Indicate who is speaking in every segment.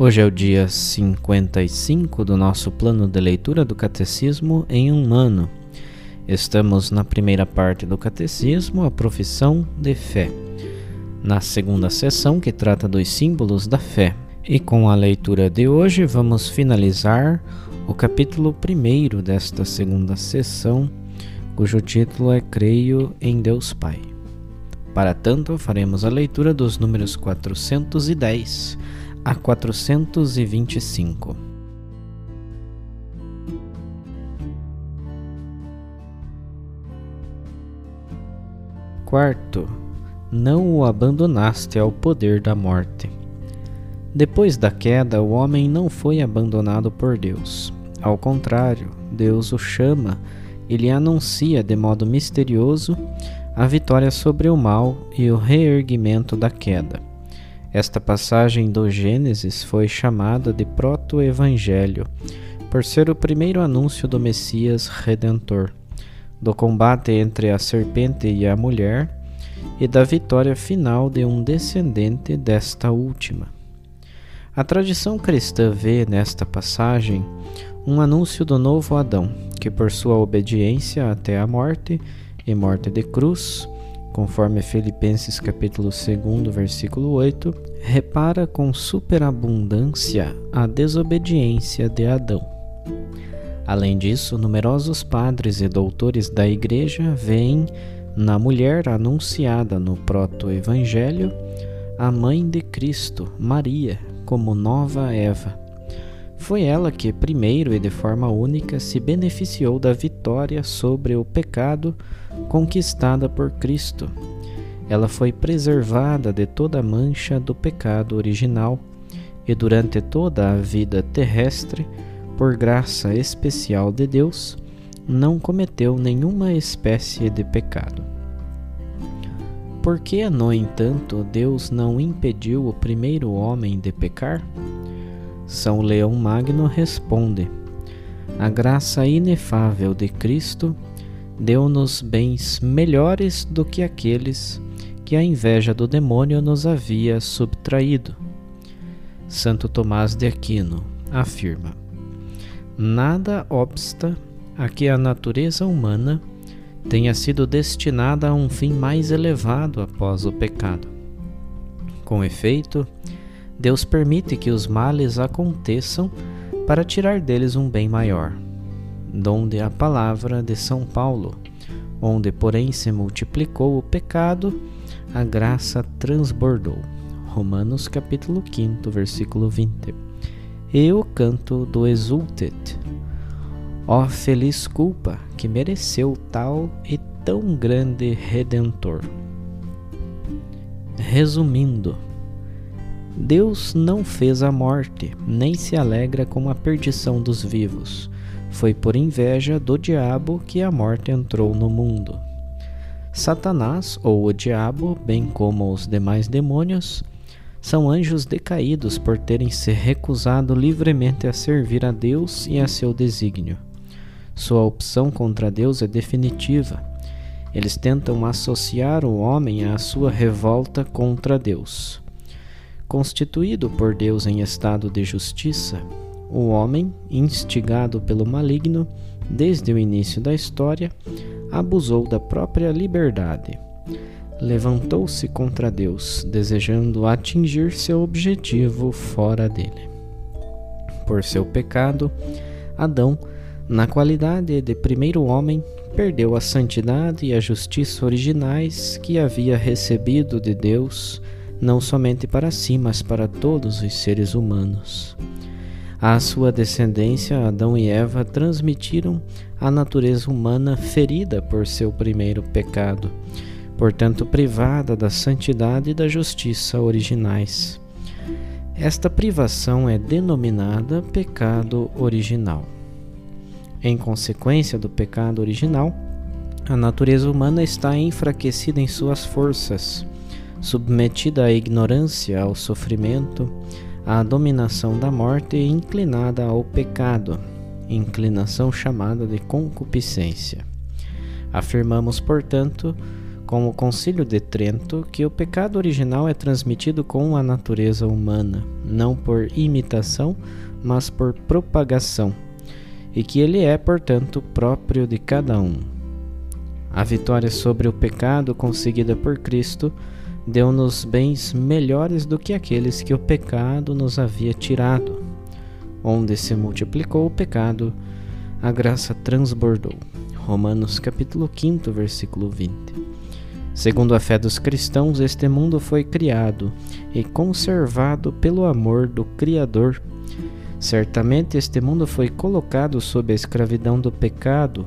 Speaker 1: Hoje é o dia 55 do nosso plano de leitura do Catecismo em um ano. Estamos na primeira parte do Catecismo, a profissão de fé. Na segunda sessão, que trata dos símbolos da fé. E com a leitura de hoje, vamos finalizar o capítulo primeiro desta segunda sessão, cujo título é Creio em Deus Pai. Para tanto, faremos a leitura dos números 410 a 425. Quarto, não o abandonaste ao poder da morte. Depois da queda, o homem não foi abandonado por Deus. Ao contrário, Deus o chama e lhe anuncia de modo misterioso a vitória sobre o mal e o reerguimento da queda. Esta passagem do Gênesis foi chamada de proto-evangelho, por ser o primeiro anúncio do Messias redentor, do combate entre a serpente e a mulher e da vitória final de um descendente desta última. A tradição cristã vê nesta passagem um anúncio do novo Adão, que por sua obediência até a morte e morte de cruz conforme Filipenses capítulo 2, versículo 8, repara com superabundância a desobediência de Adão. Além disso, numerosos padres e doutores da Igreja veem na mulher anunciada no proto-evangelho a mãe de Cristo, Maria, como nova Eva. Foi ela que, primeiro e de forma única, se beneficiou da vitória sobre o pecado conquistada por Cristo. Ela foi preservada de toda a mancha do pecado original e durante toda a vida terrestre, por graça especial de Deus, não cometeu nenhuma espécie de pecado. Por que, no entanto, Deus não impediu o primeiro homem de pecar? São Leão Magno responde: A graça inefável de Cristo deu-nos bens melhores do que aqueles que a inveja do demônio nos havia subtraído. Santo Tomás de Aquino afirma: Nada obsta a que a natureza humana tenha sido destinada a um fim mais elevado após o pecado. Com efeito, Deus permite que os males aconteçam para tirar deles um bem maior donde a palavra de São Paulo, onde porém se multiplicou o pecado, a graça transbordou. Romanos capítulo 5, versículo 20. E o canto do Exultet. Ó feliz culpa que mereceu tal e tão grande redentor. Resumindo, Deus não fez a morte, nem se alegra com a perdição dos vivos foi por inveja do diabo que a morte entrou no mundo. Satanás, ou o diabo, bem como os demais demônios, são anjos decaídos por terem se recusado livremente a servir a Deus e a seu desígnio. Sua opção contra Deus é definitiva. Eles tentam associar o homem à sua revolta contra Deus. Constituído por Deus em estado de justiça, o homem, instigado pelo maligno desde o início da história, abusou da própria liberdade. levantou-se contra Deus, desejando atingir seu objetivo fora dele. Por seu pecado, Adão, na qualidade de primeiro homem, perdeu a santidade e a justiça originais que havia recebido de Deus, não somente para si, mas para todos os seres humanos. À sua descendência, Adão e Eva transmitiram a natureza humana ferida por seu primeiro pecado, portanto privada da santidade e da justiça originais. Esta privação é denominada pecado original. Em consequência do pecado original, a natureza humana está enfraquecida em suas forças, submetida à ignorância, ao sofrimento, à dominação da morte e inclinada ao pecado, inclinação chamada de concupiscência. Afirmamos, portanto, com o Concílio de Trento, que o pecado original é transmitido com a natureza humana, não por imitação, mas por propagação, e que ele é, portanto, próprio de cada um. A vitória sobre o pecado conseguida por Cristo deu-nos bens melhores do que aqueles que o pecado nos havia tirado. Onde se multiplicou o pecado, a graça transbordou. Romanos capítulo 5, versículo 20. Segundo a fé dos cristãos, este mundo foi criado e conservado pelo amor do Criador. Certamente este mundo foi colocado sob a escravidão do pecado,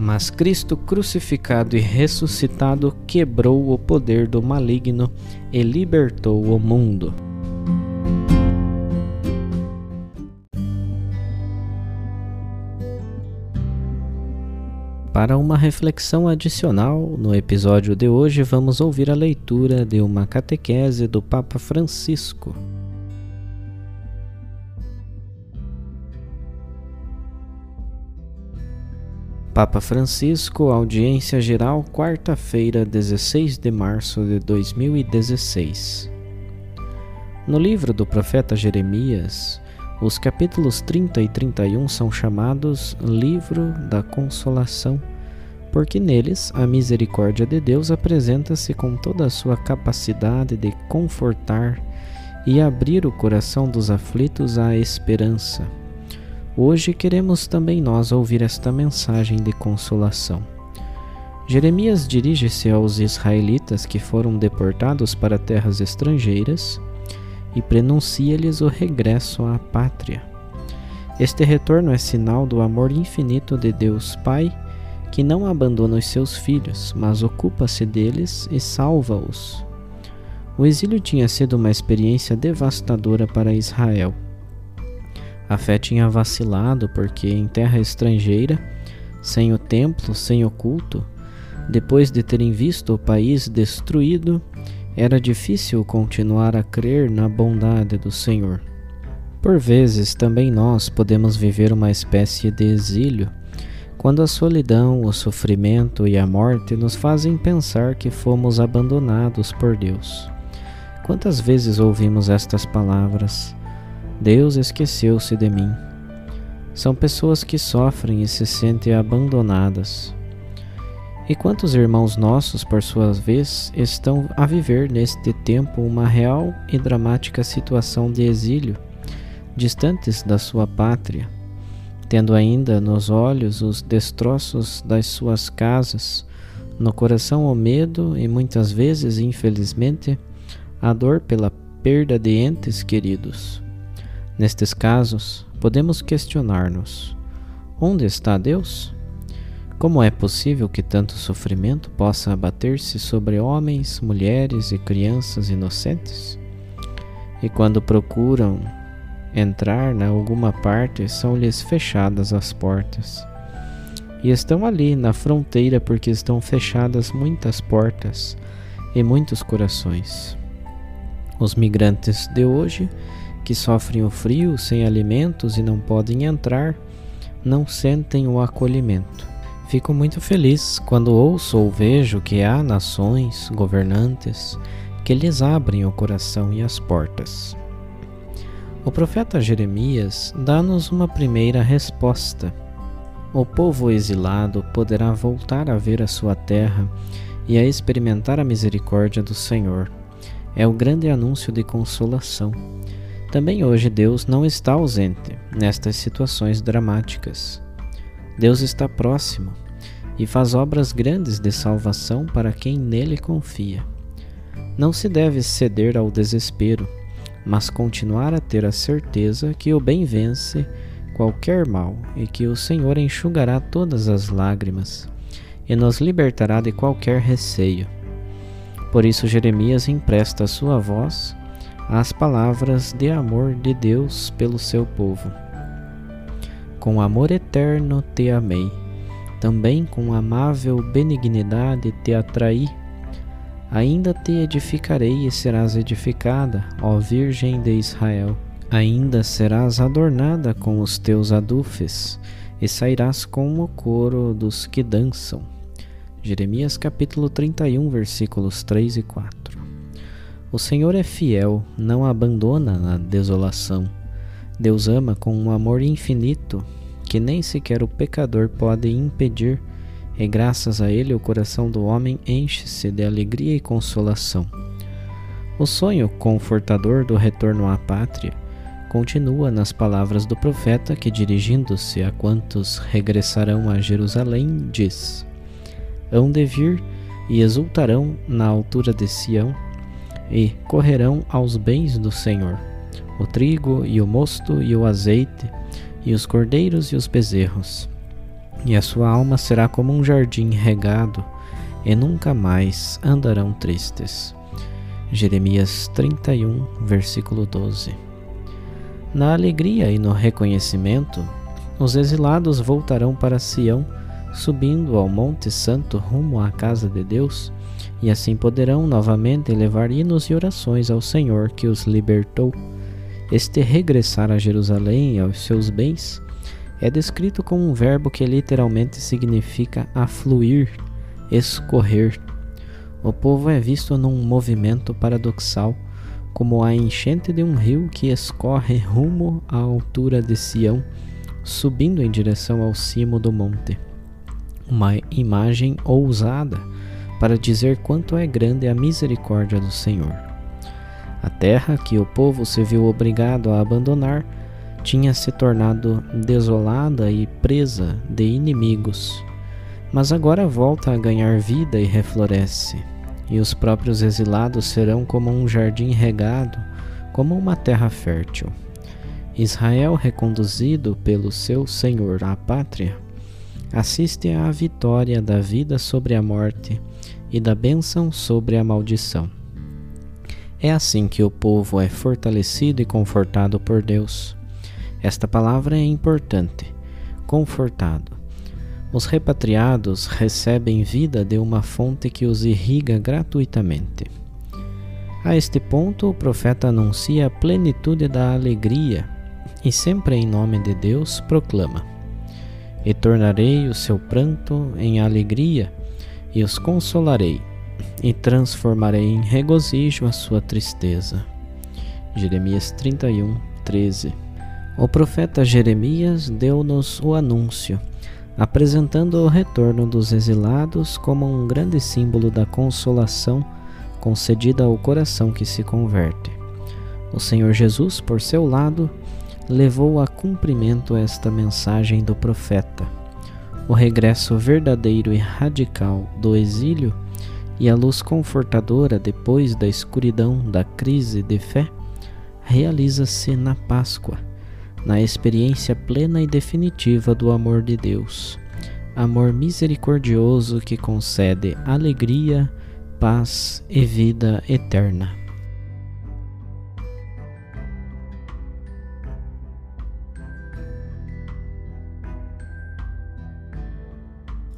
Speaker 1: mas Cristo crucificado e ressuscitado quebrou o poder do maligno e libertou o mundo. Para uma reflexão adicional, no episódio de hoje vamos ouvir a leitura de uma catequese do Papa Francisco. Papa Francisco, audiência geral, quarta-feira, 16 de março de 2016. No livro do profeta Jeremias, os capítulos 30 e 31 são chamados Livro da Consolação, porque neles a misericórdia de Deus apresenta-se com toda a sua capacidade de confortar e abrir o coração dos aflitos à esperança Hoje queremos também nós ouvir esta mensagem de consolação. Jeremias dirige-se aos israelitas que foram deportados para terras estrangeiras e prenuncia-lhes o regresso à pátria. Este retorno é sinal do amor infinito de Deus Pai, que não abandona os seus filhos, mas ocupa-se deles e salva-os. O exílio tinha sido uma experiência devastadora para Israel a fé tinha vacilado porque em terra estrangeira, sem o templo, sem o culto, depois de terem visto o país destruído, era difícil continuar a crer na bondade do Senhor. Por vezes também nós podemos viver uma espécie de exílio, quando a solidão, o sofrimento e a morte nos fazem pensar que fomos abandonados por Deus. Quantas vezes ouvimos estas palavras? Deus esqueceu-se de mim. São pessoas que sofrem e se sentem abandonadas. E quantos irmãos nossos, por sua vez, estão a viver neste tempo uma real e dramática situação de exílio, distantes da sua pátria, tendo ainda nos olhos os destroços das suas casas, no coração o medo e muitas vezes, infelizmente, a dor pela perda de entes queridos. Nestes casos, podemos questionar-nos: onde está Deus? Como é possível que tanto sofrimento possa abater-se sobre homens, mulheres e crianças inocentes? E quando procuram entrar em alguma parte, são-lhes fechadas as portas. E estão ali na fronteira porque estão fechadas muitas portas e muitos corações. Os migrantes de hoje que sofrem o frio sem alimentos e não podem entrar, não sentem o acolhimento. Fico muito feliz quando ouço ou vejo que há nações, governantes, que lhes abrem o coração e as portas. O profeta Jeremias dá-nos uma primeira resposta. O povo exilado poderá voltar a ver a sua terra e a experimentar a misericórdia do Senhor. É o grande anúncio de consolação. Também hoje Deus não está ausente nestas situações dramáticas. Deus está próximo e faz obras grandes de salvação para quem nele confia. Não se deve ceder ao desespero, mas continuar a ter a certeza que o bem vence qualquer mal e que o Senhor enxugará todas as lágrimas e nos libertará de qualquer receio. Por isso, Jeremias empresta sua voz às palavras de amor de Deus pelo seu povo. Com amor eterno te amei, também com amável benignidade te atraí. Ainda te edificarei e serás edificada, ó Virgem de Israel. Ainda serás adornada com os teus adufes, e sairás com o coro dos que dançam. Jeremias capítulo 31, versículos 3 e 4. O Senhor é fiel, não abandona na desolação. Deus ama com um amor infinito, que nem sequer o pecador pode impedir, e graças a ele o coração do homem enche-se de alegria e consolação. O sonho confortador do retorno à pátria continua nas palavras do profeta que, dirigindo-se a quantos regressarão a Jerusalém, diz: Hão de vir e exultarão na altura de Sião e correrão aos bens do Senhor, o trigo e o mosto e o azeite, e os cordeiros e os bezerros. E a sua alma será como um jardim regado, e nunca mais andarão tristes. Jeremias 31, versículo 12. Na alegria e no reconhecimento, os exilados voltarão para Sião, subindo ao Monte Santo rumo à casa de Deus, e assim poderão novamente levar hinos e orações ao Senhor que os libertou. Este regressar a Jerusalém e aos seus bens é descrito com um verbo que literalmente significa afluir, escorrer. O povo é visto num movimento paradoxal como a enchente de um rio que escorre rumo à altura de Sião, subindo em direção ao cimo do monte. Uma imagem ousada para dizer quanto é grande a misericórdia do Senhor. A terra que o povo se viu obrigado a abandonar tinha se tornado desolada e presa de inimigos, mas agora volta a ganhar vida e refloresce e os próprios exilados serão como um jardim regado, como uma terra fértil. Israel, reconduzido pelo seu Senhor à pátria, assiste à vitória da vida sobre a morte e da bênção sobre a maldição. É assim que o povo é fortalecido e confortado por Deus. Esta palavra é importante, confortado os repatriados recebem vida de uma fonte que os irriga gratuitamente. A este ponto, o profeta anuncia a plenitude da alegria e, sempre em nome de Deus, proclama: E tornarei o seu pranto em alegria e os consolarei, e transformarei em regozijo a sua tristeza. Jeremias 31, 13. O profeta Jeremias deu-nos o anúncio apresentando o retorno dos exilados como um grande símbolo da consolação concedida ao coração que se converte. O Senhor Jesus, por seu lado, levou a cumprimento esta mensagem do profeta. O regresso verdadeiro e radical do exílio e a luz confortadora depois da escuridão da crise de fé realiza-se na Páscoa na experiência plena e definitiva do amor de Deus, amor misericordioso que concede alegria, paz e vida eterna.